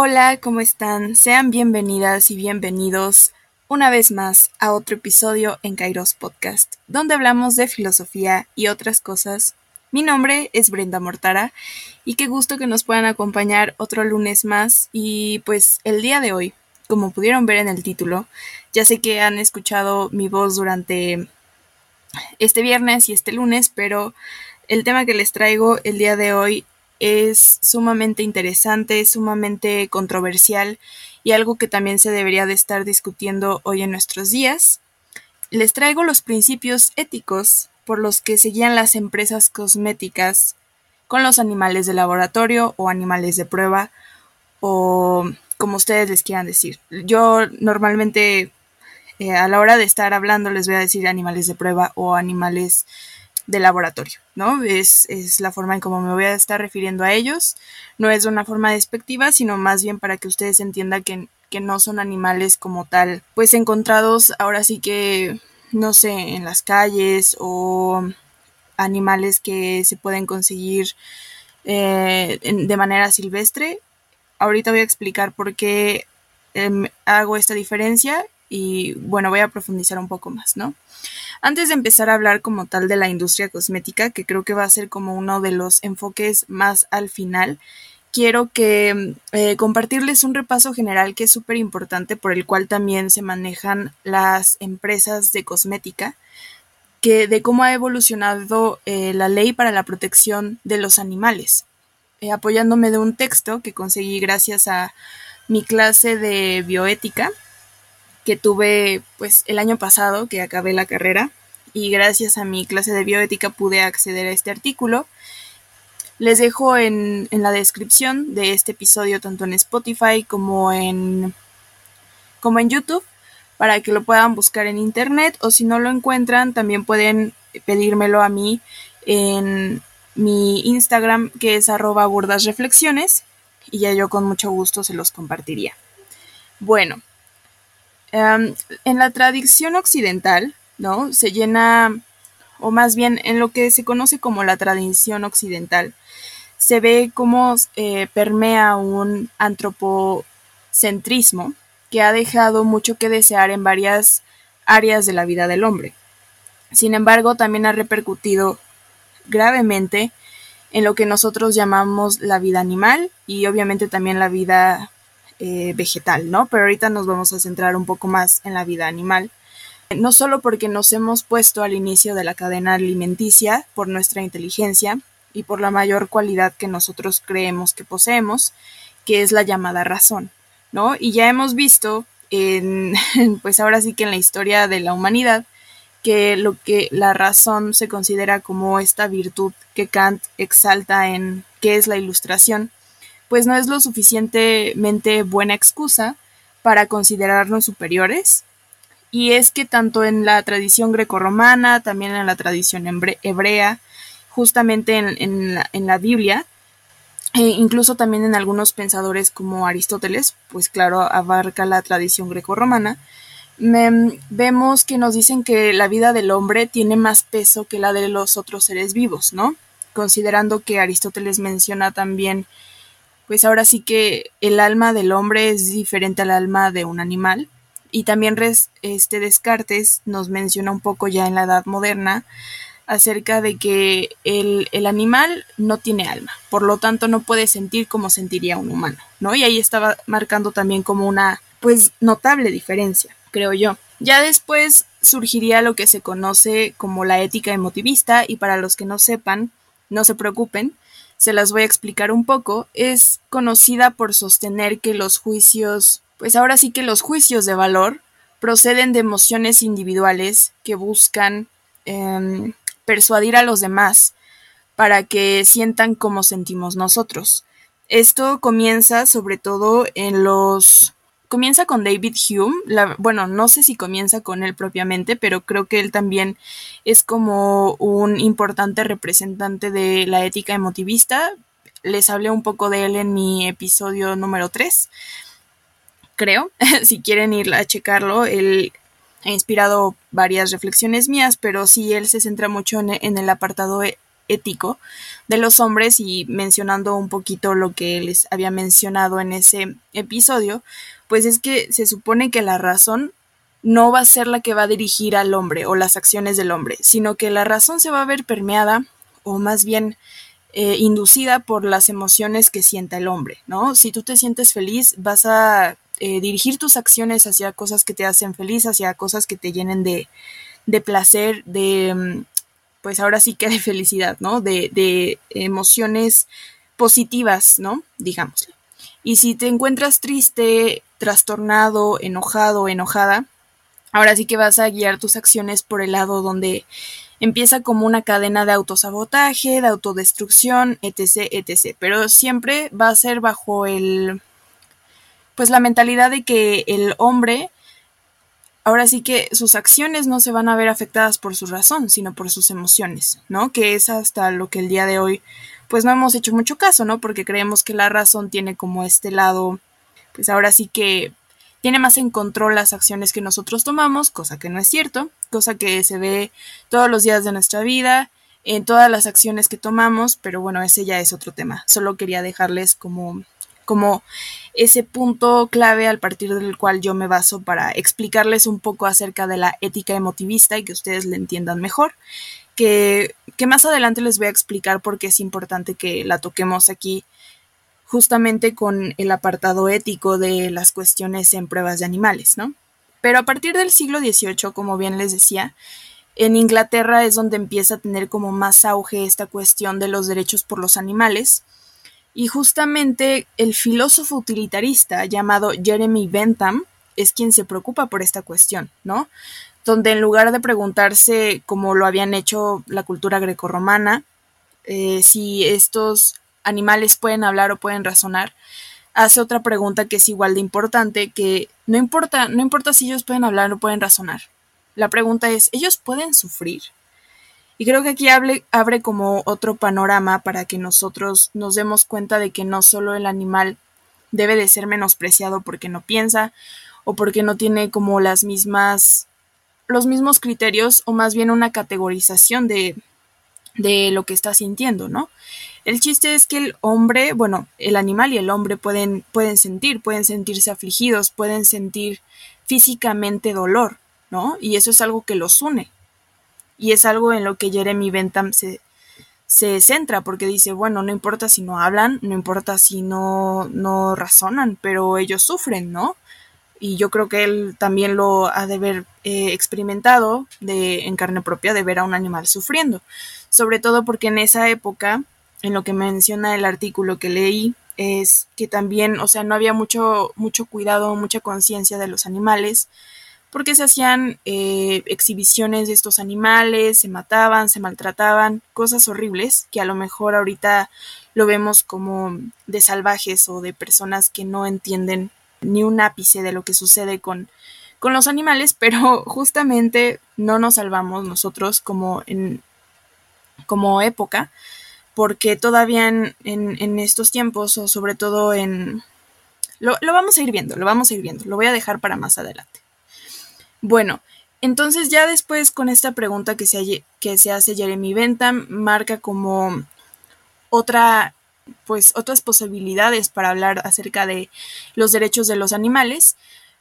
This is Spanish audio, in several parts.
Hola, ¿cómo están? Sean bienvenidas y bienvenidos una vez más a otro episodio en Kairos Podcast, donde hablamos de filosofía y otras cosas. Mi nombre es Brenda Mortara y qué gusto que nos puedan acompañar otro lunes más y pues el día de hoy, como pudieron ver en el título, ya sé que han escuchado mi voz durante este viernes y este lunes, pero el tema que les traigo el día de hoy es sumamente interesante, sumamente controversial y algo que también se debería de estar discutiendo hoy en nuestros días. Les traigo los principios éticos por los que seguían las empresas cosméticas con los animales de laboratorio o animales de prueba o como ustedes les quieran decir. Yo normalmente eh, a la hora de estar hablando les voy a decir animales de prueba o animales de laboratorio, ¿no? Es, es la forma en cómo me voy a estar refiriendo a ellos. No es una forma despectiva, sino más bien para que ustedes entiendan que, que no son animales como tal, pues encontrados ahora sí que, no sé, en las calles o animales que se pueden conseguir eh, de manera silvestre. Ahorita voy a explicar por qué em, hago esta diferencia y bueno, voy a profundizar un poco más, ¿no? Antes de empezar a hablar como tal de la industria cosmética, que creo que va a ser como uno de los enfoques más al final, quiero que eh, compartirles un repaso general que es súper importante por el cual también se manejan las empresas de cosmética, que de cómo ha evolucionado eh, la ley para la protección de los animales, eh, apoyándome de un texto que conseguí gracias a mi clase de bioética que tuve pues el año pasado que acabé la carrera y gracias a mi clase de bioética pude acceder a este artículo. Les dejo en, en la descripción de este episodio tanto en Spotify como en, como en YouTube para que lo puedan buscar en internet o si no lo encuentran también pueden pedírmelo a mí en mi Instagram que es arroba reflexiones y ya yo con mucho gusto se los compartiría. Bueno, Em, en la tradición occidental, ¿no? Se llena, o más bien en lo que se conoce como la tradición occidental, se ve cómo eh, permea un antropocentrismo que ha dejado mucho que desear en varias áreas de la vida del hombre. Sin embargo, también ha repercutido gravemente en lo que nosotros llamamos la vida animal y obviamente también la vida eh, vegetal, ¿no? Pero ahorita nos vamos a centrar un poco más en la vida animal. No solo porque nos hemos puesto al inicio de la cadena alimenticia por nuestra inteligencia y por la mayor cualidad que nosotros creemos que poseemos, que es la llamada razón, ¿no? Y ya hemos visto en, pues ahora sí que en la historia de la humanidad, que lo que la razón se considera como esta virtud que Kant exalta en qué es la ilustración, pues no es lo suficientemente buena excusa para considerarnos superiores. Y es que tanto en la tradición grecorromana, también en la tradición hebrea, justamente en, la, Biblia, e incluso también en algunos pensadores como Aristóteles, pues claro, abarca la tradición grecorromana, vemos que nos dicen que la vida del hombre tiene más peso que la de los otros seres vivos, ¿no? Considerando que Aristóteles menciona también pues ahora sí que el alma del hombre es diferente al alma de un animal. Y también este Descartes nos menciona un poco ya en la Edad Moderna acerca de que el, el, animal no tiene alma, por lo tanto no puede sentir como sentiría un humano, ¿no? Y ahí estaba marcando también como una, pues, notable diferencia, creo yo. Ya después surgiría lo que se conoce como la ética emotivista y para los que no sepan, no se preocupen, se las voy a explicar un poco, es conocida por sostener que los juicios, pues ahora sí que los juicios de valor proceden de emociones individuales que buscan em, persuadir a los demás para que sientan como sentimos nosotros. Esto comienza sobre todo en los comienza con David Hume, bueno, no sé si comienza con él propiamente, pero creo que él también es como un importante representante de la ética emotivista. Les hablé un poco de él en mi episodio número 3, creo, si quieren ir a checarlo, él ha inspirado varias reflexiones mías, pero sí él se centra mucho en, el apartado ético de los hombres y mencionando un poquito lo que les había mencionado en ese episodio, pues es que se supone que la razón no va a ser la que va a dirigir al hombre o las acciones del hombre, sino que la razón se va a ver permeada o más bien eh, inducida por las emociones que sienta el hombre, ¿no? Si tú te sientes feliz, vas a eh, dirigir tus acciones hacia cosas que te hacen feliz, hacia cosas que te llenen de, de placer, de, mm, pues ahora sí que de felicidad, ¿no? De, de emociones positivas, ¿no? Digámoslo. Y si te encuentras triste, trastornado, enojado, enojada, ahora sí que vas a guiar tus acciones por el lado donde empieza como una cadena de autosabotaje, de autodestrucción, etc., etc. Pero siempre va a ser bajo el, pues la mentalidad de que el hombre, ahora sí que sus acciones no se van a ver afectadas por su razón, sino por sus emociones, ¿no? Que es hasta lo que el día de hoy, pues no hemos hecho mucho caso, ¿no? Porque creemos que la razón tiene como este lado, pues ahora sí que tiene más en control las acciones que nosotros tomamos, cosa que no es cierto, cosa que se ve todos los días de nuestra vida, en todas las acciones que tomamos, pero bueno, ese ya es otro tema. Solo quería dejarles como, como ese punto clave al partir del cual yo me baso para explicarles un poco acerca de la ética emotivista y que ustedes le entiendan mejor. Que, más adelante les voy a explicar por qué es importante que la toquemos aquí justamente con el apartado ético de las cuestiones en pruebas de animales, ¿no? Pero a partir del siglo XVIII, como bien les decía, en Inglaterra es donde empieza a tener como más auge esta cuestión de los derechos por los animales. Y justamente el filósofo utilitarista llamado Jeremy Bentham es quien se preocupa por esta cuestión, ¿no? Donde en lugar de preguntarse, como lo habían hecho la cultura grecorromana, eh, si estos animales pueden hablar o pueden razonar, hace otra pregunta que es igual de importante, que no importa, no importa si ellos pueden hablar o pueden razonar. La pregunta es, ¿ellos pueden sufrir? Y creo que aquí abre como otro panorama para que nosotros nos demos cuenta de que no solo el animal debe de ser menospreciado porque no piensa o porque no tiene como las mismas los mismos criterios o más bien una categorización de, de lo que está sintiendo, ¿no? El chiste es que el hombre, bueno, el animal y el hombre pueden, pueden sentir, pueden sentirse afligidos, pueden sentir físicamente dolor, ¿no? Y eso es algo que los une. Y es algo en lo que Jeremy Bentham se, se centra, porque dice, bueno, no importa si no hablan, no importa si no, no razonan, pero ellos sufren, ¿no? Y yo creo que él también lo ha de haber eh, experimentado de, en carne propia de ver a un animal sufriendo. Sobre todo porque en esa época en lo que menciona el artículo que leí es que también, o sea, no había mucho, mucho cuidado, mucha conciencia de los animales, porque se hacían eh, exhibiciones de estos animales, se mataban, se maltrataban, cosas horribles que a lo mejor ahorita lo vemos como de salvajes o de personas que no entienden ni un ápice de lo que sucede con, con los animales, pero justamente no nos salvamos nosotros como en como época porque todavía en, estos tiempos, o sobre todo en... Lo, vamos a ir viendo, lo vamos a ir viendo, lo voy a dejar para más adelante. Bueno, entonces ya después con esta pregunta que se, que se hace Jeremy Bentham, marca como otra, pues otras posibilidades para hablar acerca de los derechos de los animales.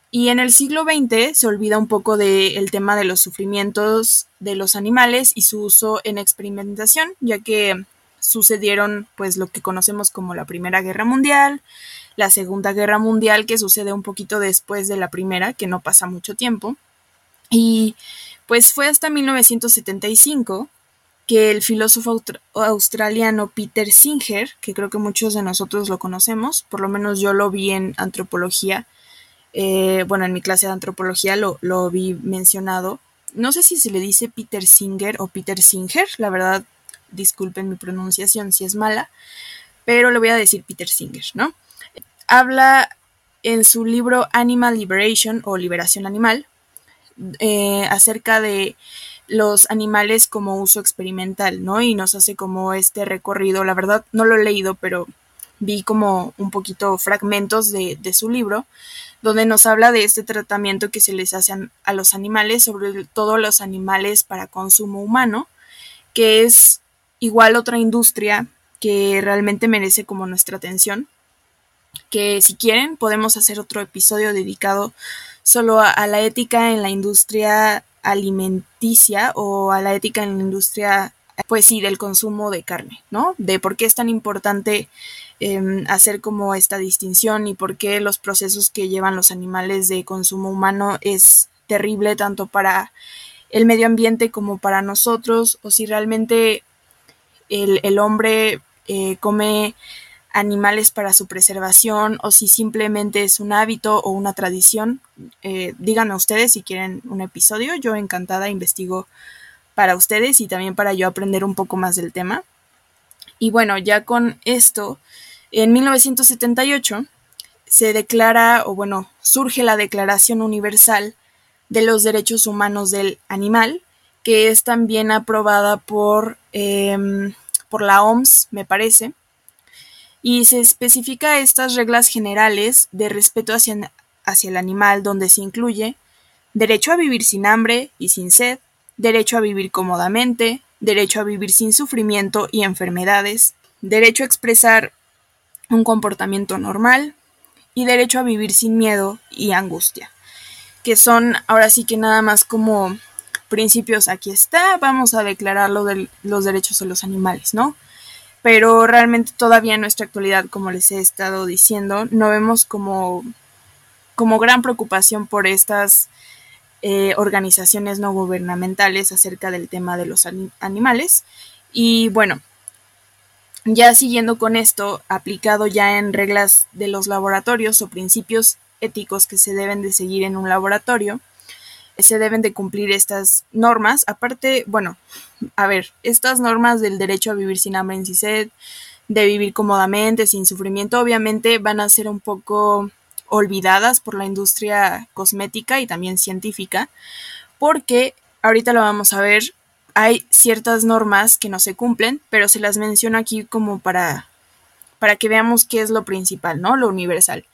Y en el siglo XX se olvida un poco del tema de los sufrimientos de los animales y su uso en experimentación, ya que sucedieron pues lo que conocemos como la Primera Guerra Mundial, la Segunda Guerra Mundial que sucede un poquito después de la Primera, que no pasa mucho tiempo, y pues fue hasta 1975 que el filósofo australiano Peter Singer, que creo que muchos de nosotros lo conocemos, por lo menos yo lo vi en antropología, eh, bueno, en mi clase de antropología lo, lo vi mencionado, no sé si se le dice Peter Singer o Peter Singer, la verdad disculpen mi pronunciación si es mala, pero le voy a decir Peter Singer, ¿no? Habla en su libro Animal Liberation o Liberación Animal eh, acerca de los animales como uso experimental, ¿no? Y nos hace como este recorrido, la verdad no lo he leído, pero vi como un poquito fragmentos de, de su libro, donde nos habla de este tratamiento que se les hace a los animales, sobre todo los animales para consumo humano, que es igual otra industria que realmente merece como nuestra atención, que si quieren podemos hacer otro episodio dedicado solo a, a la ética en la industria alimenticia o a la ética en la industria pues sí, del consumo de carne, ¿no? De por qué es tan importante eh, hacer como esta distinción y por qué los procesos que llevan los animales de consumo humano es terrible tanto para el medio ambiente como para nosotros, o si realmente el, el hombre eh, come animales para su preservación o si simplemente es un hábito o una tradición. Eh, díganme ustedes si quieren un episodio. Yo encantada investigo para ustedes y también para yo aprender un poco más del tema. Y bueno, ya con esto, en 1978 se declara, o bueno, surge la Declaración Universal de los Derechos Humanos del Animal, que es también aprobada por, eh, por la OMS, me parece, y se especifica estas reglas generales de respeto hacia, hacia el animal, donde se incluye derecho a vivir sin hambre y sin sed, derecho a vivir cómodamente, derecho a vivir sin sufrimiento y enfermedades, derecho a expresar un comportamiento normal y derecho a vivir sin miedo y angustia, que son ahora sí que nada más como principios, aquí está, vamos a declarar lo de los derechos de los animales, ¿no? Pero realmente todavía en nuestra actualidad, como les he estado diciendo, no vemos como, como gran preocupación por estas eh, organizaciones no gubernamentales acerca del tema de los animales. Y bueno, ya siguiendo con esto, aplicado ya en reglas de los laboratorios o principios éticos que se deben de seguir en un laboratorio, se deben de cumplir estas normas. Aparte, bueno, a ver, estas normas del derecho a vivir sin hambre y sed, de vivir cómodamente, sin sufrimiento, obviamente van a ser un poco olvidadas por la industria cosmética y también científica, porque ahorita lo vamos a ver, hay ciertas normas que no se cumplen, pero se las menciono aquí como para, para que veamos qué es lo principal, ¿no? Lo universal.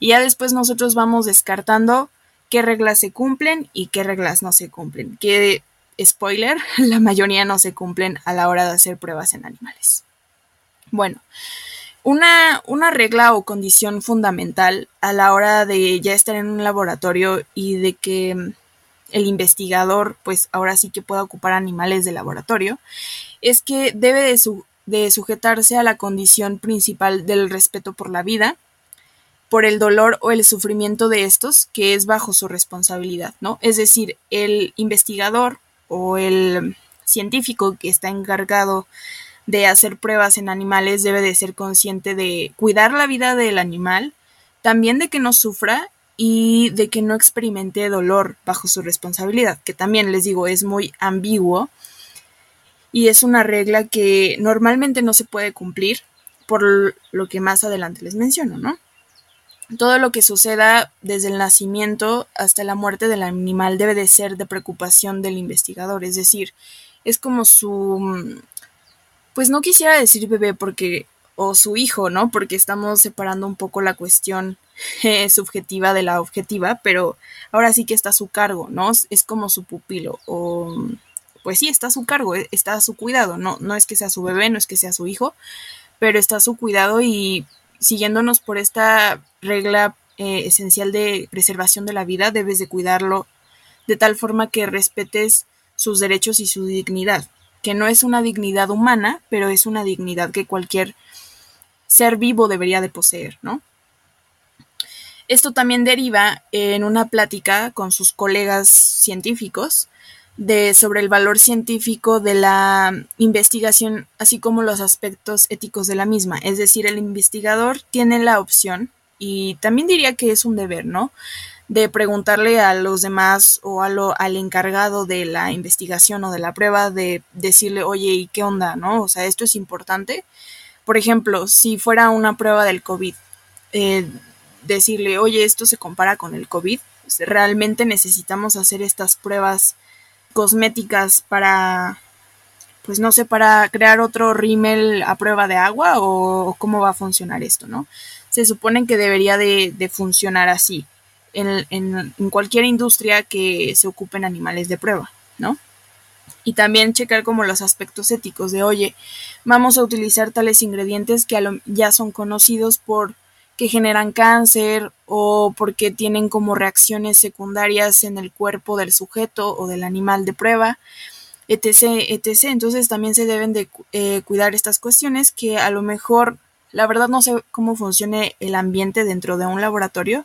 Y ya después nosotros vamos descartando qué reglas se cumplen y qué reglas no se cumplen. Que, spoiler, la mayoría no se cumplen a la hora de hacer pruebas en animales. Bueno, una, una, regla o condición fundamental a la hora de ya estar en un laboratorio y de que mm, el investigador, pues ahora sí que pueda ocupar animales de laboratorio, es que debe de, su, de sujetarse a la condición principal del respeto por la vida, por el dolor o el sufrimiento de estos, que es bajo su responsabilidad, ¿no? Es decir, el investigador o el científico que está encargado de hacer pruebas en animales debe de ser consciente de cuidar la vida del animal, también de que no sufra y de que no experimente dolor bajo su responsabilidad, que también les digo es muy ambiguo y es una regla que normalmente no se puede cumplir por lo que más adelante les menciono, ¿no? Todo lo que suceda desde el nacimiento hasta la muerte del animal debe de ser de preocupación del investigador, es decir, es como su pues no quisiera decir bebé porque, o su hijo, ¿no? Porque estamos separando un poco la cuestión eh, subjetiva de la objetiva, pero ahora sí que está a su cargo, ¿no? Es como su pupilo, o pues sí, está a su cargo, e, está a su cuidado, no, no es que sea su bebé, no es que sea su hijo, pero está a su cuidado y siguiéndonos por esta regla eh, esencial de preservación de la vida, debes de cuidarlo de tal forma que respetes sus derechos y su dignidad que no es una dignidad humana, pero es una dignidad que cualquier ser vivo debería de poseer, ¿no? Esto también deriva en una plática con sus colegas científicos de, sobre el valor científico de la investigación, así como los aspectos éticos de la misma. Es decir, el investigador tiene la opción, y también diría que es un deber, ¿no? de preguntarle a los demás o a lo, al encargado de la investigación o de la prueba de decirle, oye, ¿y qué onda? ¿No? O sea, esto es importante. Por ejemplo, si fuera una prueba del COVID, eh, decirle, oye, esto se compara con el COVID, realmente necesitamos hacer estas pruebas cosméticas para, pues no sé, para crear otro rímel a prueba de agua o, cómo va a funcionar esto, ¿no? Se supone que debería de, de funcionar así en, en, cualquier industria que se ocupen animales de prueba, ¿no? y también checar como los aspectos éticos de, oye, vamos a utilizar tales ingredientes que ya son conocidos por que generan cáncer o porque tienen como reacciones secundarias en el cuerpo del sujeto o del animal de prueba, etc. etc. Entonces también se deben de eh, cuidar estas cuestiones que a lo mejor, la verdad no sé cómo funcione el ambiente dentro de un laboratorio,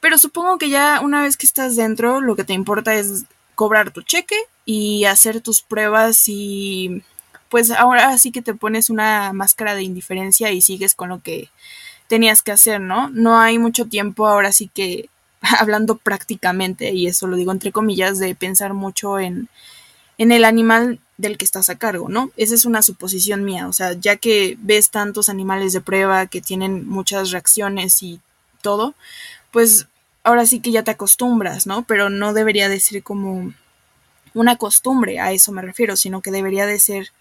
pero supongo que ya una vez que estás dentro, lo que te importa es cobrar tu cheque y hacer tus pruebas y pues ahora sí que te pones una máscara de indiferencia y sigues con lo que tenías que hacer, ¿no? No hay mucho tiempo ahora sí que hablando prácticamente, y eso lo digo entre comillas, de pensar mucho en, en el animal del que estás a cargo, ¿no? Esa es una suposición mía, o sea, ya que ves tantos animales de prueba que tienen muchas reacciones y todo, pues ahora sí que ya te acostumbras, ¿no? Pero no debería de ser como una costumbre, a eso me refiero, sino que debería de ser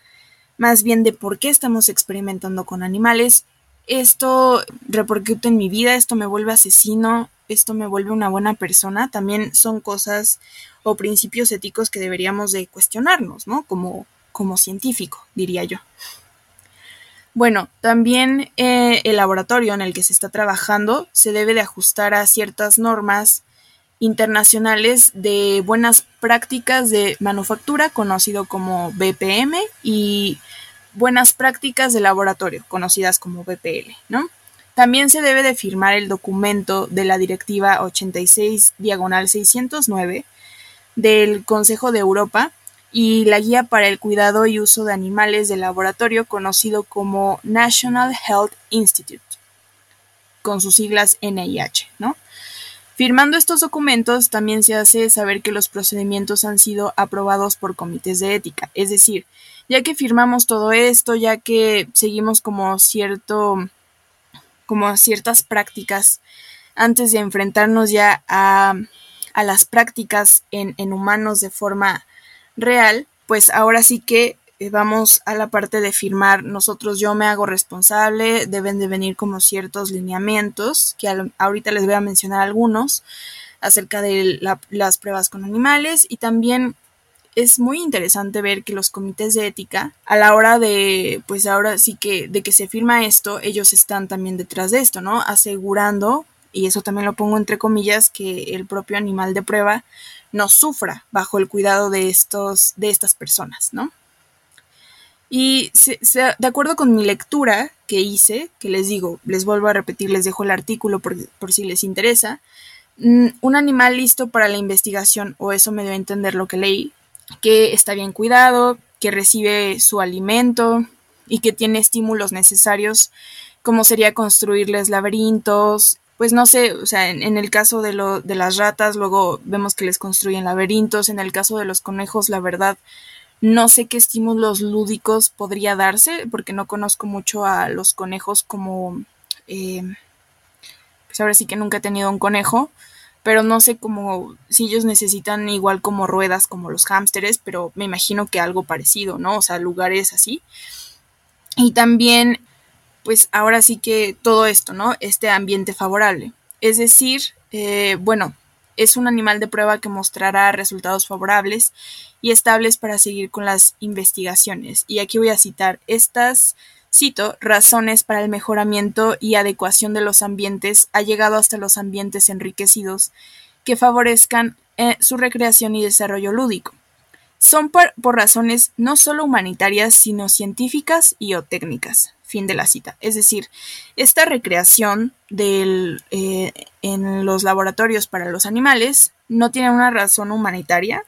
más bien de por qué estamos experimentando con animales. Esto repercute en mi vida, esto me vuelve asesino, esto me vuelve una buena persona. También son cosas o principios éticos que deberíamos de cuestionarnos, ¿no? Como, como científico, diría yo. Bueno, también eh, el laboratorio en el que se está trabajando se debe de ajustar a ciertas normas internacionales de buenas prácticas de manufactura, conocido como BPM, y buenas prácticas de laboratorio, conocidas como BPL, ¿no? También se debe de firmar el documento de la Directiva 86 diagonal 609 del Consejo de Europa y la Guía para el Cuidado y Uso de Animales de Laboratorio conocido como National Health Institute, con sus siglas NIH, ¿no? Firmando estos documentos también se hace saber que los procedimientos han sido aprobados por comités de ética, es decir, ya que firmamos todo esto, ya que seguimos como cierto como ciertas prácticas antes de enfrentarnos ya a, a las prácticas en, en humanos de forma real, pues ahora sí que eh, vamos a la parte de firmar nosotros yo me hago responsable, deben de venir como ciertos lineamientos, que ahorita les voy a mencionar algunos acerca de las pruebas con animales y también es muy interesante ver que los comités de ética a la hora de pues ahora sí que de que se firma esto ellos están también detrás de esto no asegurando y eso también lo pongo entre comillas que el propio animal de prueba no sufra bajo el cuidado de, estos, de estas personas, ¿no? Y de acuerdo con mi lectura que hice, que les digo, les vuelvo a repetir, les dejo el artículo por, por si les interesa, mm, un animal listo para la investigación, o eso me dio a entender lo que leí, que está bien cuidado, que recibe su alimento y que tiene estímulos necesarios, como sería construirles laberintos, pues no sé, o sea, en, el caso de, lo, de las ratas, luego vemos que les construyen laberintos, en el caso de los conejos, la verdad, no sé qué estímulos lúdicos podría darse, porque no conozco mucho a los conejos como, eh, pues ahora sí que nunca he tenido un conejo, pero no sé cómo, si ellos necesitan igual como ruedas como los hámsteres, pero me imagino que algo parecido, ¿no? O sea, lugares así. Y también pues ahora sí que todo esto, ¿no? Este ambiente favorable. Es decir, eh, bueno, es un animal de prueba que mostrará resultados favorables y estables para seguir con las investigaciones. Y aquí voy a citar estas, cito, razones para el mejoramiento y adecuación de los ambientes ha llegado hasta los ambientes enriquecidos que favorezcan eh, su recreación y desarrollo lúdico. Son por, razones no solo humanitarias, sino científicas y o técnicas. Fin de la cita. Es decir, esta recreación eh, en los laboratorios para los animales no tiene una razón humanitaria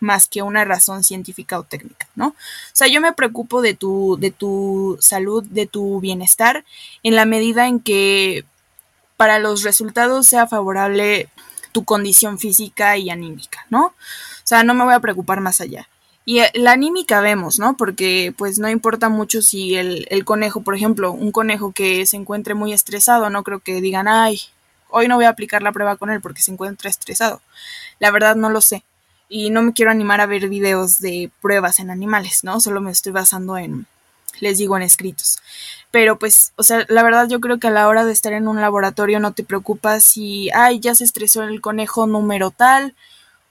más que una razón científica o técnica, ¿no? O sea, yo me preocupo de tu, de tu salud, de tu bienestar, en la medida en que para los resultados sea favorable tu condición física y anímica, ¿no? O sea, no me voy a preocupar más allá. Y eh, la anímica vemos, ¿no? Porque pues no importa mucho si el, el, conejo, por ejemplo, un conejo que se encuentre muy estresado, no creo que digan, ay, hoy no voy a aplicar la prueba con él porque se encuentra estresado. La verdad no lo sé. Y no me quiero animar a ver videos de pruebas en animales, ¿no? Solo me estoy basando en, les digo, en escritos. Pero pues, o sea, la verdad yo creo que a la hora de estar en un laboratorio no te preocupas si, ay, ya se estresó el conejo número tal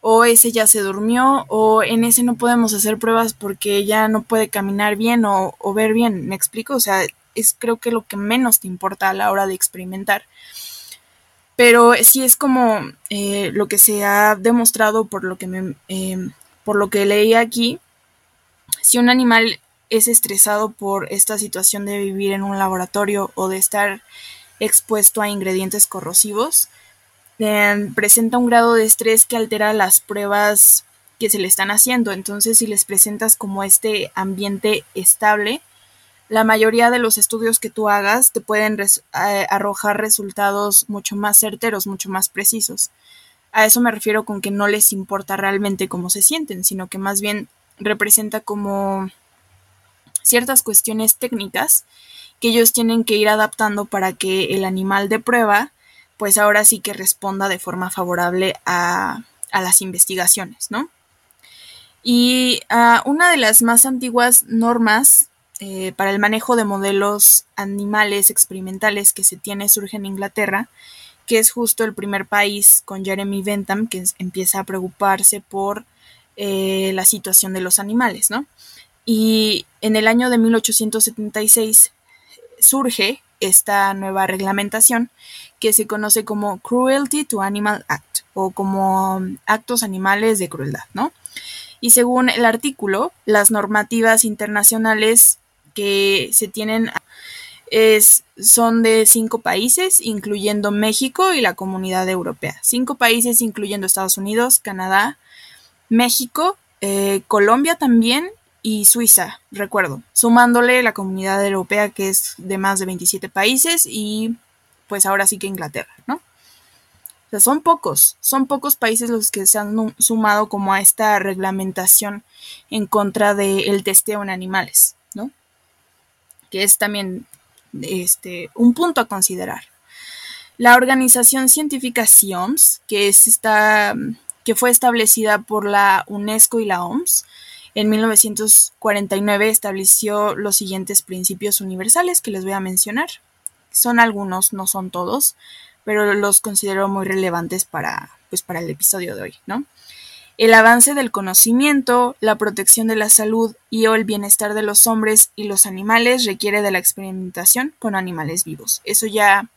o ese ya se durmió, o en ese no podemos hacer pruebas porque ya no puede caminar bien o, ver bien, ¿me explico? O sea, es creo que lo que menos te importa a la hora de experimentar. Pero sí es como eh, lo que se ha demostrado por lo que me, em, por lo que leí aquí. Si un animal es estresado por esta situación de vivir en un laboratorio o de estar expuesto a ingredientes corrosivos, em, presenta un grado de estrés que altera las pruebas que se le están haciendo. Entonces, si les presentas como este ambiente estable, la mayoría de los estudios que tú hagas te pueden eh, arrojar resultados mucho más certeros, mucho más precisos. A eso me refiero con que no les importa realmente cómo se sienten, sino que más bien representa como ciertas cuestiones técnicas que ellos tienen que ir adaptando para que el animal de prueba pues ahora sí que responda de forma favorable a, las investigaciones, ¿no? Y ah, una de las más antiguas normas eh, para el manejo de modelos animales experimentales que se tiene surge en Inglaterra, que es justo el primer país con Jeremy Bentham que empieza a preocuparse por eh, la situación de los animales, ¿no? Y en el año de 1876 surge esta nueva reglamentación que se conoce como Cruelty to Animal Act o como actos animales de crueldad, ¿no? Y según el artículo, las normativas internacionales que se tienen es, son de cinco países, incluyendo México y la comunidad europea. Cinco países, incluyendo Estados Unidos, Canadá, México, eh, Colombia también y Suiza, recuerdo, sumándole la comunidad europea que es de más de 27 países y pues ahora sí que Inglaterra, ¿no? O sea, son pocos, son pocos países los que se han sumado como a esta reglamentación en contra del testeo en animales. Que es también este, un punto a considerar. La organización científica SIOMS, que es esta, que fue establecida por la UNESCO y la OMS, en 1949 estableció los siguientes principios universales que les voy a mencionar. Son algunos, no son todos, pero los considero muy relevantes para, pues, para el episodio de hoy, ¿no? El avance del conocimiento, la protección de la salud y o el bienestar de los hombres y los animales requiere de la experimentación con animales vivos. Eso ya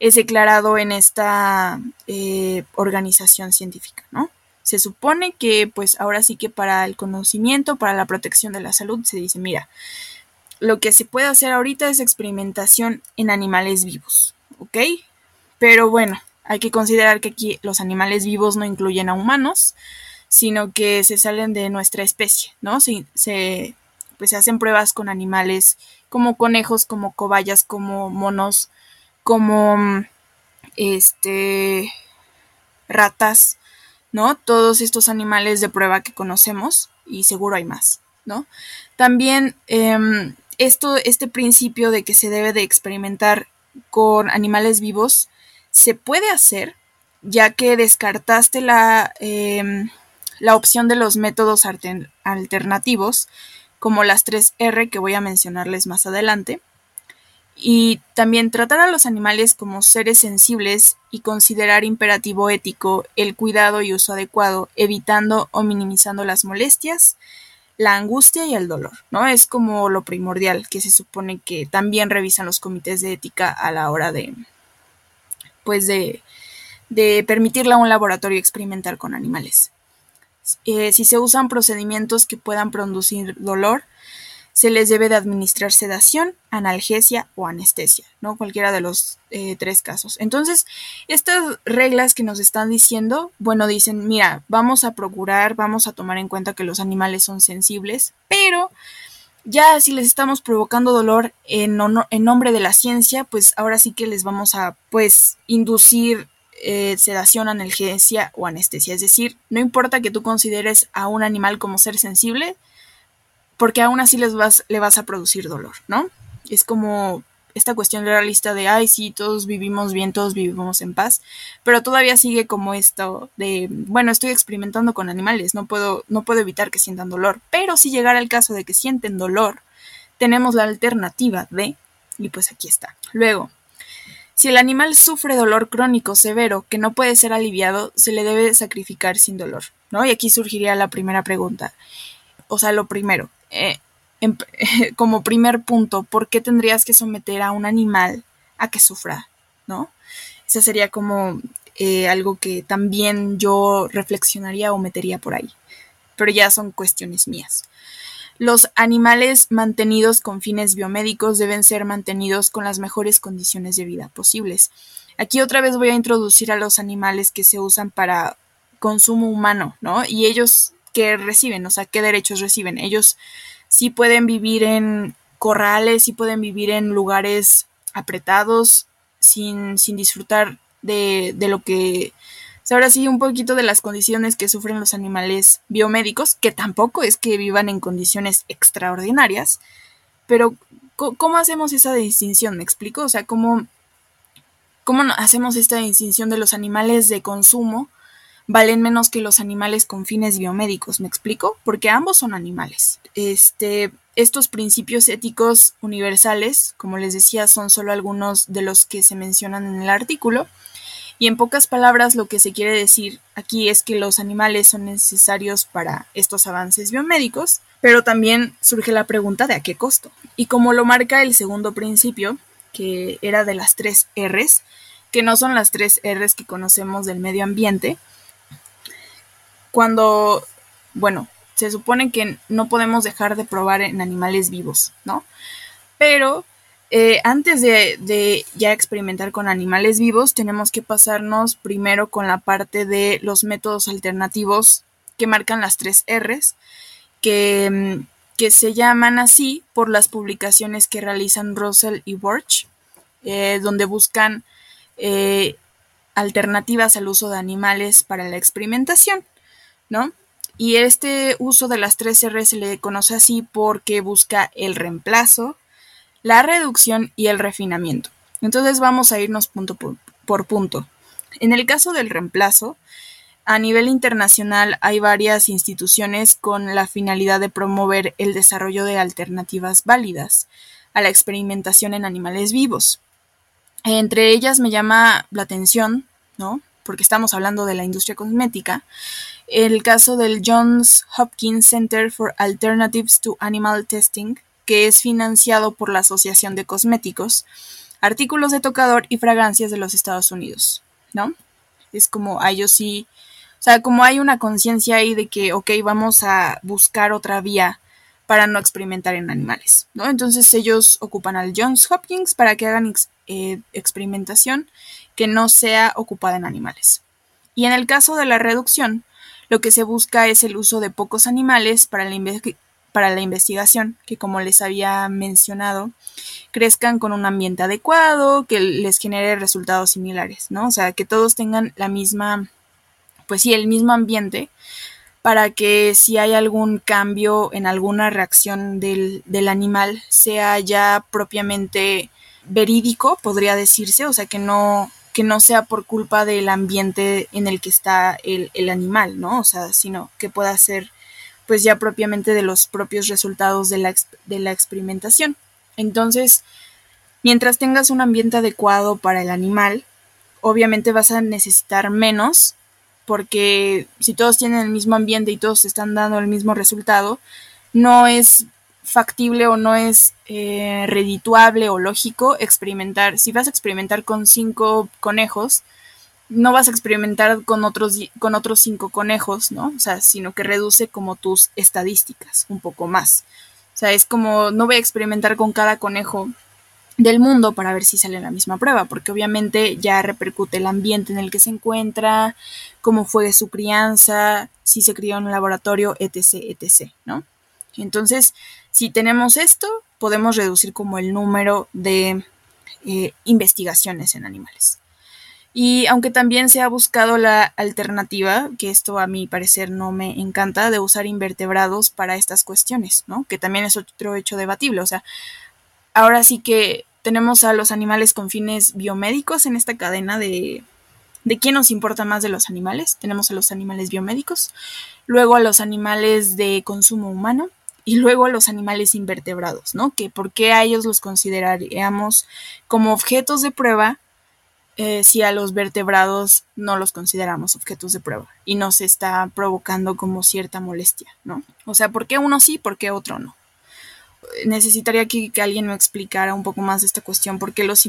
es declarado en esta eh, organización científica, ¿no? se supone que pues ahora sí que para el conocimiento, para la protección de la salud, se dice, mira, lo que se puede hacer ahorita es experimentación en animales vivos, ¿ok? Pero bueno, hay que considerar que aquí los animales vivos no incluyen a humanos, sino que se salen de nuestra especie, ¿no? Se, pues se hacen pruebas con animales como conejos, como cobayas, como monos, como este ratas, ¿no? Todos estos animales de prueba que conocemos y seguro hay más, ¿no? También em, esto, este principio de que se debe de experimentar con animales vivos se puede hacer ya que descartaste la, em, la opción de los métodos alternativos como las 3R que voy a mencionarles más adelante y también tratar a los animales como seres sensibles y considerar imperativo ético el cuidado y uso adecuado, evitando o minimizando las molestias, la angustia y el dolor, ¿no? Es como lo primordial que se supone que también revisan los comités de ética a la hora de, de, de permitirle a un laboratorio experimentar con animales. Eh, si se usan procedimientos que puedan producir dolor, se les debe de administrar sedación, analgesia o anestesia, ¿no? Cualquiera de los eh, tres casos. Entonces, estas reglas que nos están diciendo, bueno, dicen, mira, vamos a procurar, vamos a tomar en cuenta que los animales son sensibles, pero ya si les estamos provocando dolor en, en nombre de la ciencia, pues ahora sí que les vamos a, pues, inducir eh, sedación, analgesia o anestesia. Es decir, no importa que tú consideres a un animal como ser sensible, porque aún así les vas, le vas a producir dolor, ¿no? Es como esta cuestión realista de, ay, sí, todos vivimos bien, todos vivimos en paz, pero todavía sigue como esto de, bueno, estoy experimentando con animales, no puedo, no puedo evitar que sientan dolor, pero si llegara el caso de que sienten dolor, tenemos la alternativa de, y pues aquí está. Luego, Si el animal sufre dolor crónico severo que no puede ser aliviado, se le debe sacrificar sin dolor, ¿no? Y aquí surgiría la primera pregunta. O sea, lo primero, eh, como primer punto, ¿por qué tendrías que someter a un animal a que sufra, ¿no? Ese sería como eh, algo que también yo reflexionaría o metería por ahí. Pero ya son cuestiones mías. Los animales mantenidos con fines biomédicos deben ser mantenidos con las mejores condiciones de vida posibles. Aquí otra vez voy a introducir a los animales que se usan para consumo humano, ¿no? Y ellos que reciben, o sea, qué derechos reciben. Ellos sí pueden vivir en corrales, sí pueden vivir en lugares apretados, sin, sin disfrutar de, de lo que ahora sí un poquito de las condiciones que sufren los animales biomédicos, que tampoco es que vivan en condiciones extraordinarias, pero ¿cómo hacemos esa distinción? ¿Me explico? O sea, ¿cómo, cómo hacemos esta distinción de los animales de consumo valen menos que los animales con fines biomédicos, ¿me explico? Porque ambos son animales. Este, estos principios éticos universales, como les decía, son solo algunos de los que se mencionan en el artículo, y en pocas palabras lo que se quiere decir aquí es que los animales son necesarios para estos avances biomédicos, pero también surge la pregunta de a qué costo. Y como lo marca el segundo principio, que era de las tres Rs, que no son las tres Rs que conocemos del medio ambiente, cuando, bueno, se supone que no podemos dejar de probar en animales vivos, ¿no? Pero eh, antes de, ya experimentar con animales vivos, tenemos que pasarnos primero con la parte de los métodos alternativos que marcan las tres Rs, que, mm, que se llaman así por las publicaciones que realizan Russell y Borch, eh, donde buscan eh, alternativas al uso de animales para la experimentación, ¿no? Y este uso de las tres Rs se le conoce así porque busca el reemplazo, la reducción y el refinamiento. Entonces vamos a irnos punto por, punto. En el caso del reemplazo, a nivel internacional hay varias instituciones con la finalidad de promover el desarrollo de alternativas válidas a la experimentación en animales vivos. Entre ellas me llama la atención, ¿no? Porque estamos hablando de la industria cosmética, el caso del Johns Hopkins Center for Alternatives to Animal Testing, que es financiado por la Asociación de Cosméticos, Artículos de Tocador y Fragancias de los Estados Unidos, ¿no? Es como a ellos sí, o sea, como hay una conciencia ahí de que, ok, vamos a buscar otra vía para no experimentar en animales, ¿no? Entonces ellos ocupan al Johns Hopkins para que hagan eh, experimentación que no sea ocupada en animales. Y en el caso de la reducción, lo que se busca es el uso de pocos animales para la, para la investigación, que como les había mencionado, crezcan con un ambiente adecuado, que les genere resultados similares, ¿no? O sea, que todos tengan la misma, pues sí, el mismo ambiente, para que si hay algún cambio en alguna reacción del, del animal, sea ya propiamente verídico, podría decirse, o sea, que no, que no sea por culpa del ambiente en el que está el, el animal, ¿no? O sea, sino que pueda ser pues ya propiamente de los propios resultados de la, de la experimentación. Entonces, mientras tengas un ambiente adecuado para el animal, obviamente vas a necesitar menos, porque si todos tienen el mismo ambiente y todos están dando el mismo resultado, no es factible o no es eh, redituable o lógico experimentar. Si vas a experimentar con cinco conejos, no vas a experimentar con otros, con otros cinco conejos, ¿no? O sea, sino que reduce como tus estadísticas un poco más. O sea, es como no voy a experimentar con cada conejo del mundo para ver si sale la misma prueba, porque obviamente ya repercute el ambiente en el que se encuentra, cómo fue su crianza, si se crió en un laboratorio, etc., etc., ¿no? Entonces, si tenemos esto, podemos reducir como el número de eh, investigaciones en animales. Y aunque también se ha buscado la alternativa, que esto a mi parecer no me encanta, de usar invertebrados para estas cuestiones, ¿no? Que también es otro hecho debatible. O sea, ahora sí que tenemos a los animales con fines biomédicos en esta cadena de, de quién nos importa más de los animales. Tenemos a los animales biomédicos, luego a los animales de consumo humano y luego los animales invertebrados, ¿no? Que por qué a ellos los consideraríamos como objetos de prueba eh, si a los vertebrados no los consideramos objetos de prueba y no se está provocando como cierta molestia, ¿no? O sea, ¿por qué uno sí, por qué otro no? Necesitaría que, alguien me explicara un poco más esta cuestión, por qué los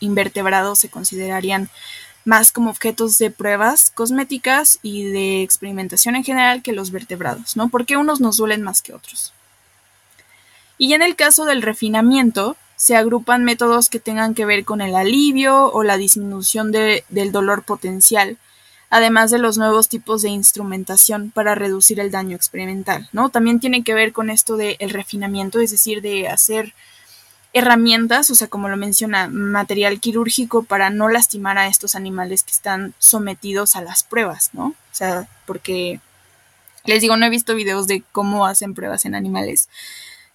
invertebrados se considerarían más como objetos de pruebas cosméticas y de experimentación en general que los vertebrados, ¿no? ¿Por qué unos nos duelen más que otros? Y en el caso del refinamiento, se agrupan métodos que tengan que ver con el alivio o la disminución del dolor potencial, además de los nuevos tipos de instrumentación para reducir el daño experimental, ¿no? También tiene que ver con esto del refinamiento, es decir, de hacer herramientas, o sea, como lo menciona, material quirúrgico para no lastimar a estos animales que están sometidos a las pruebas, ¿no? O sea, porque les digo, no he visto videos de cómo hacen pruebas en animales,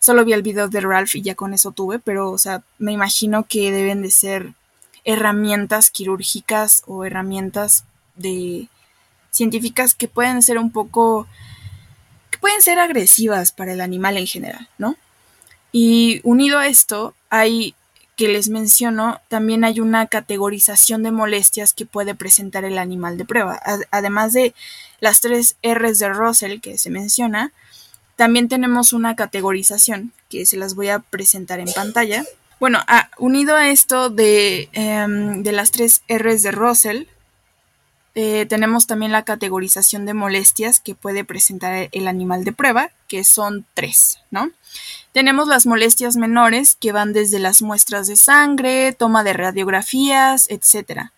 Solo vi el video de Ralph y ya con eso tuve, pero, o sea, me imagino que deben de ser herramientas quirúrgicas o herramientas de científicas que pueden ser un poco que pueden ser agresivas para el animal en general, ¿no? Y unido a esto, hay que les menciono, también hay una categorización de molestias que puede presentar el animal de prueba. Además de las tres R's de Russell que se menciona, también tenemos una categorización que se las voy a presentar en pantalla. Bueno, unido a esto de, em, de, las tres R's de Russell, eh, tenemos también la categorización de molestias que puede presentar el animal de prueba, que son tres, ¿no? Tenemos las molestias menores que van desde las muestras de sangre, toma de radiografías, etc.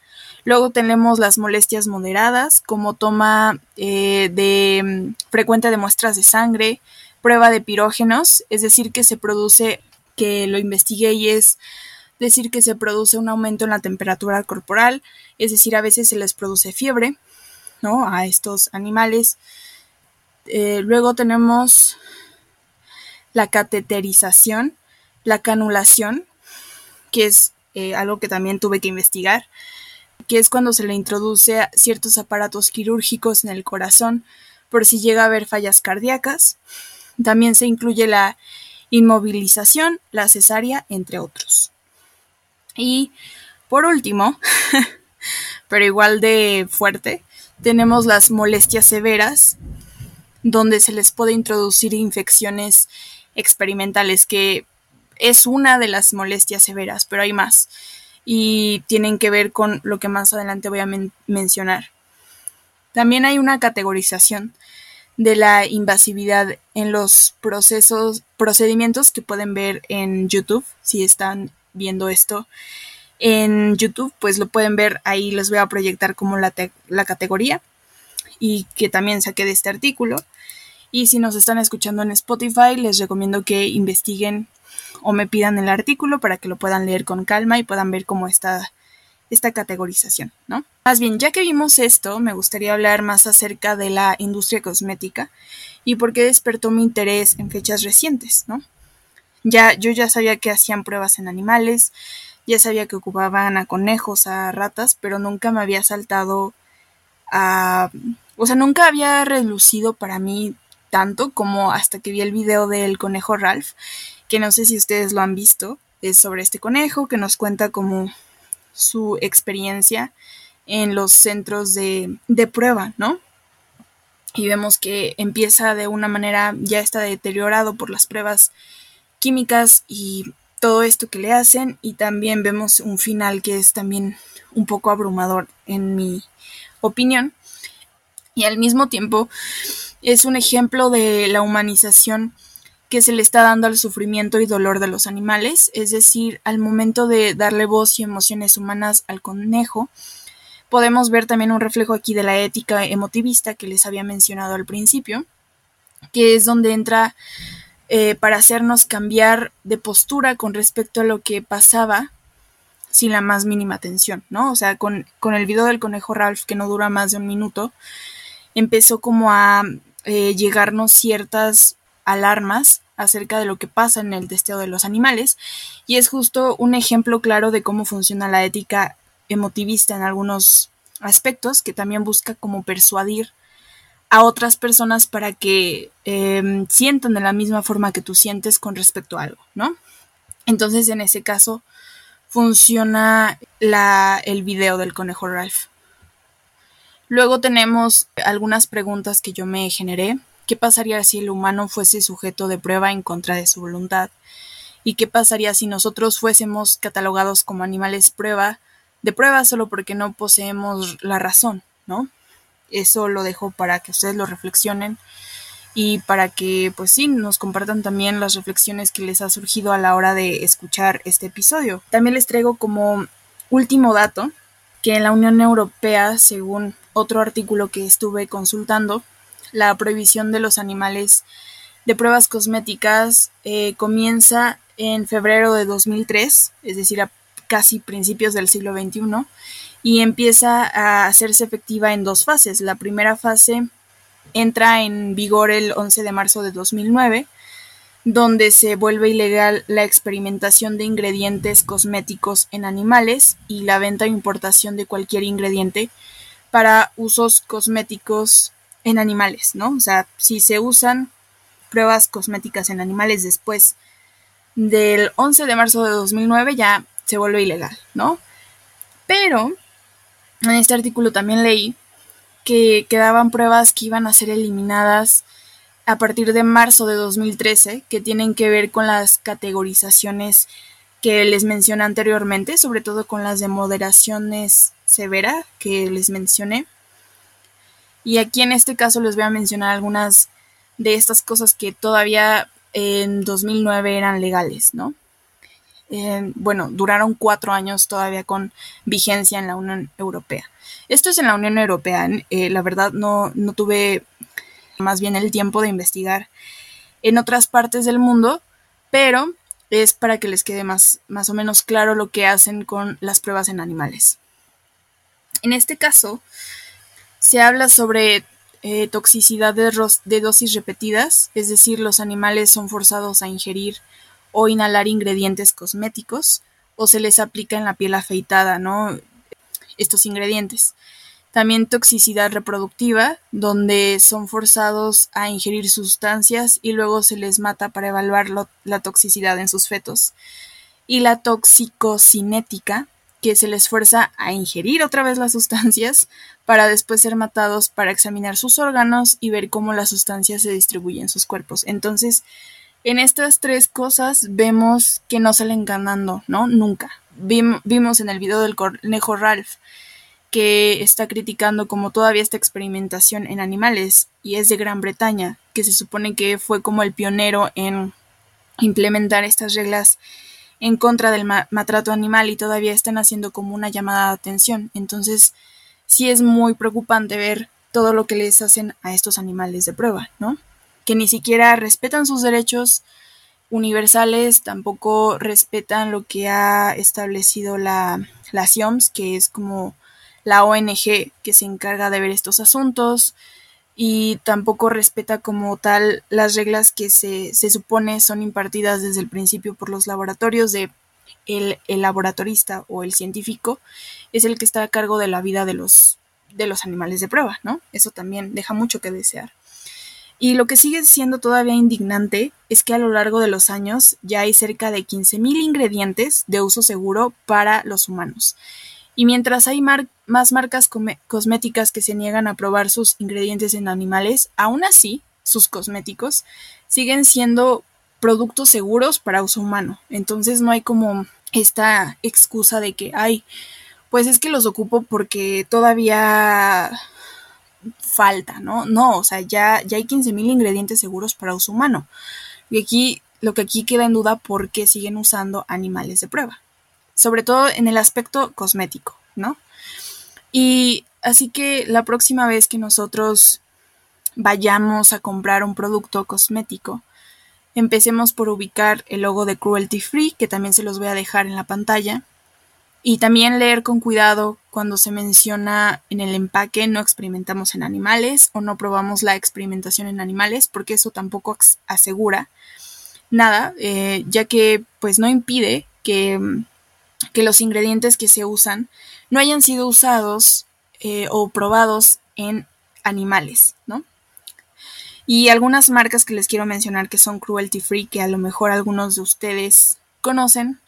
Luego tenemos las molestias moderadas, como toma eh, de mm, frecuente de muestras de sangre, prueba de pirógenos, es decir, que se produce, que lo investigué y es decir que se produce un aumento en la temperatura corporal, es decir, a veces se les produce fiebre, ¿no? A estos animales. Eh, luego tenemos la cateterización, la canulación, que es eh, algo que también tuve que investigar que es cuando se le introduce ciertos aparatos quirúrgicos en el corazón por si llega a haber fallas cardíacas. También se incluye la inmovilización, la cesárea, entre otros. Y por último, pero igual de fuerte, tenemos las molestias severas, donde se les puede introducir infecciones experimentales, que es una de las molestias severas, pero hay más y tienen que ver con lo que más adelante voy a mencionar. También hay una categorización de la invasividad en los procesos, procedimientos que pueden ver en YouTube, si están viendo esto en YouTube, pues lo pueden ver ahí, les voy a proyectar como la, la categoría y que también saqué de este artículo. Y si nos están escuchando en Spotify, les recomiendo que investiguen o me pidan el artículo para que lo puedan leer con calma y puedan ver cómo está esta categorización, ¿no? Más bien, ya que vimos esto, me gustaría hablar más acerca de la industria cosmética y por qué despertó mi interés en fechas recientes, ¿no? Ya, yo ya sabía que hacían pruebas en animales, ya sabía que ocupaban a conejos, a ratas, pero nunca me había saltado a... O sea, nunca había relucido para mí tanto como hasta que vi el video del conejo Ralph que no sé si ustedes lo han visto, es sobre este conejo que nos cuenta como su experiencia en los centros de, de prueba, ¿no? Y vemos que empieza de una manera, ya está deteriorado por las pruebas químicas y todo esto que le hacen y también vemos un final que es también un poco abrumador en mi opinión. Y al mismo tiempo es un ejemplo de la humanización que se le está dando al sufrimiento y dolor de los animales, es decir, al momento de darle voz y emociones humanas al conejo, podemos ver también un reflejo aquí de la ética emotivista que les había mencionado al principio, que es donde entra eh, para hacernos cambiar de postura con respecto a lo que pasaba sin la más mínima atención, ¿no? O sea, con, con el video del conejo Ralph, que no dura más de un minuto, empezó como a eh, llegarnos ciertas alarmas acerca de lo que pasa en el testeo de los animales y es justo un ejemplo claro de cómo funciona la ética emotivista en algunos aspectos que también busca como persuadir a otras personas para que em, sientan de la misma forma que tú sientes con respecto a algo, ¿no? Entonces en ese caso funciona la, el video del conejo Ralph. Luego tenemos algunas preguntas que yo me generé. ¿Qué pasaría si el humano fuese sujeto de prueba en contra de su voluntad? ¿Y qué pasaría si nosotros fuésemos catalogados como animales prueba de prueba solo porque no poseemos la razón, ¿no? Eso lo dejo para que ustedes lo reflexionen y para que, pues sí, nos compartan también las reflexiones que les ha surgido a la hora de escuchar este episodio. También les traigo como último dato que en la Unión Europea, según otro artículo que estuve consultando, la prohibición de los animales de pruebas cosméticas eh, comienza en febrero de 2003, es decir, a casi principios del siglo XXI, y empieza a hacerse efectiva en dos fases. La primera fase entra en vigor el 11 de marzo de 2009, donde se vuelve ilegal la experimentación de ingredientes cosméticos en animales y la venta e importación de cualquier ingrediente para usos cosméticos en animales, ¿no? O sea, si se usan pruebas cosméticas en animales después del 11 de marzo de 2009 ya se vuelve ilegal, ¿no? Pero en este artículo también leí que quedaban pruebas que iban a ser eliminadas a partir de marzo de 2013 que tienen que ver con las categorizaciones que les mencioné anteriormente, sobre todo con las de moderaciones severa que les mencioné. Y aquí en este caso les voy a mencionar algunas de estas cosas que todavía en 2009 eran legales, ¿no? Eh, bueno, duraron cuatro años todavía con vigencia en la Unión Europea. Esto es en la Unión Europea. Eh, la verdad no, no tuve más bien el tiempo de investigar en otras partes del mundo, pero es para que les quede más, más o menos claro lo que hacen con las pruebas en animales. En este caso, se habla sobre eh, toxicidad de, de dosis repetidas, es decir, los animales son forzados a ingerir o inhalar ingredientes cosméticos o se les aplica en la piel afeitada, ¿no? Estos ingredientes. También toxicidad reproductiva, donde son forzados a ingerir sustancias y luego se les mata para evaluar la toxicidad en sus fetos. Y la toxicocinética, que se les fuerza a ingerir otra vez las sustancias para después ser matados para examinar sus órganos y ver cómo las sustancias se distribuyen en sus cuerpos. Entonces, en estas tres cosas vemos que no salen ganando, ¿no? Nunca. vimos en el video del conejo Ralph que está criticando como todavía esta experimentación en animales y es de Gran Bretaña, que se supone que fue como el pionero en implementar estas reglas en contra del maltrato animal y todavía están haciendo como una llamada de atención. Entonces, sí es muy preocupante ver todo lo que les hacen a estos animales de prueba, ¿no? Que ni siquiera respetan sus derechos universales, tampoco respetan lo que ha establecido la, la que es como la ONG que se encarga de ver estos asuntos y tampoco respeta como tal las reglas que se, se supone son impartidas desde el principio por los laboratorios de el, el, laboratorista o el científico es el que está a cargo de la vida de los, de los animales de prueba, ¿no? Eso también deja mucho que desear. Y lo que sigue siendo todavía indignante es que a lo largo de los años ya hay cerca de 15.000 ingredientes de uso seguro para los humanos. Y mientras hay más marcas cosméticas que se niegan a probar sus ingredientes en animales, aún así, sus cosméticos siguen siendo productos seguros para uso humano. Entonces no hay como esta excusa de que, ay, pues es que los ocupo porque todavía falta, ¿no? No, o sea, ya, ya hay 15.000 ingredientes seguros para uso humano. Y aquí, lo que aquí queda en duda, ¿por qué siguen usando animales de prueba? sobre todo en el aspecto cosmético, ¿no? Y así que la próxima vez que nosotros vayamos a comprar un producto cosmético, empecemos por ubicar el logo de Cruelty Free, que también se los voy a dejar en la pantalla, y también leer con cuidado cuando se menciona en el empaque no experimentamos en animales o no probamos la experimentación en animales, porque eso tampoco asegura nada, eh, ya que pues no impide que que los ingredientes que se usan no hayan sido usados eh, o probados en animales, ¿no? Y algunas marcas que les quiero mencionar que son cruelty free, que a lo mejor algunos de ustedes conocen,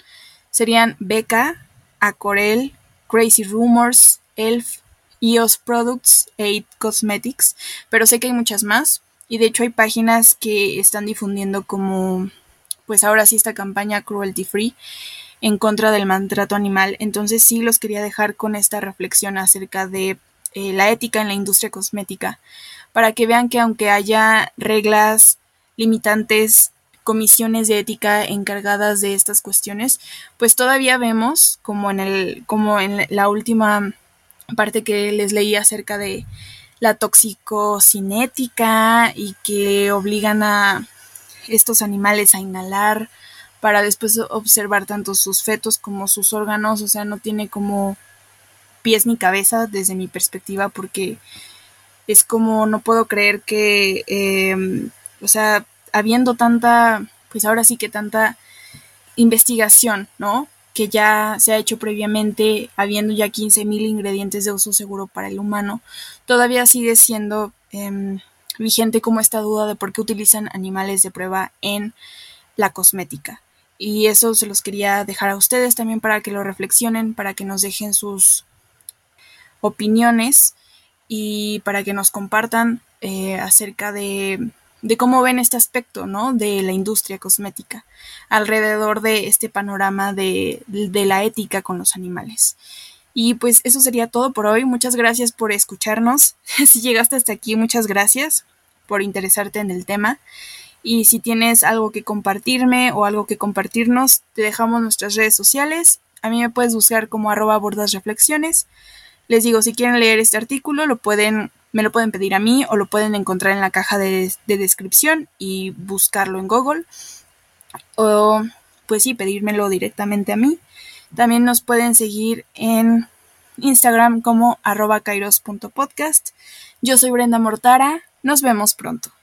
serían Becca, Acorel, Crazy Rumors, Elf, EOS Products, Aid Cosmetics, pero sé que hay muchas más y de hecho hay páginas que están difundiendo como pues ahora sí esta campaña cruelty free en contra del maltrato animal. Entonces sí los quería dejar con esta reflexión acerca de eh, la ética en la industria cosmética, para que vean que aunque haya reglas limitantes, comisiones de ética encargadas de estas cuestiones, pues todavía vemos, como en el, como en la última parte que les leí acerca de la toxicocinética y que obligan a estos animales a inhalar para después observar tanto sus fetos como sus órganos, o sea, no tiene como pies ni cabeza desde mi perspectiva porque es como no puedo creer que, em, o sea, habiendo tanta, pues ahora sí que tanta investigación, ¿no? Que ya se ha hecho previamente, habiendo ya 15.000 ingredientes de uso seguro para el humano, todavía sigue siendo em, vigente como esta duda de por qué utilizan animales de prueba en la cosmética. Y eso se los quería dejar a ustedes también para que lo reflexionen, para que nos dejen sus opiniones y para que nos compartan eh, acerca de, de, cómo ven este aspecto ¿no? de la industria cosmética alrededor de este panorama de, de la ética con los animales. Y pues eso sería todo por hoy. Muchas gracias por escucharnos. si llegaste hasta aquí, muchas gracias por interesarte en el tema. Y si tienes algo que compartirme o algo que compartirnos, te dejamos nuestras redes sociales. A mí me puedes buscar como arroba bordas reflexiones. Les digo, si quieren leer este artículo, lo pueden, me lo pueden pedir a mí o lo pueden encontrar en la caja de, de descripción y buscarlo en Google. O pues sí, pedírmelo directamente a mí. También nos pueden seguir en Instagram como arroba kairos.podcast. Yo soy Brenda Mortara. Nos vemos pronto.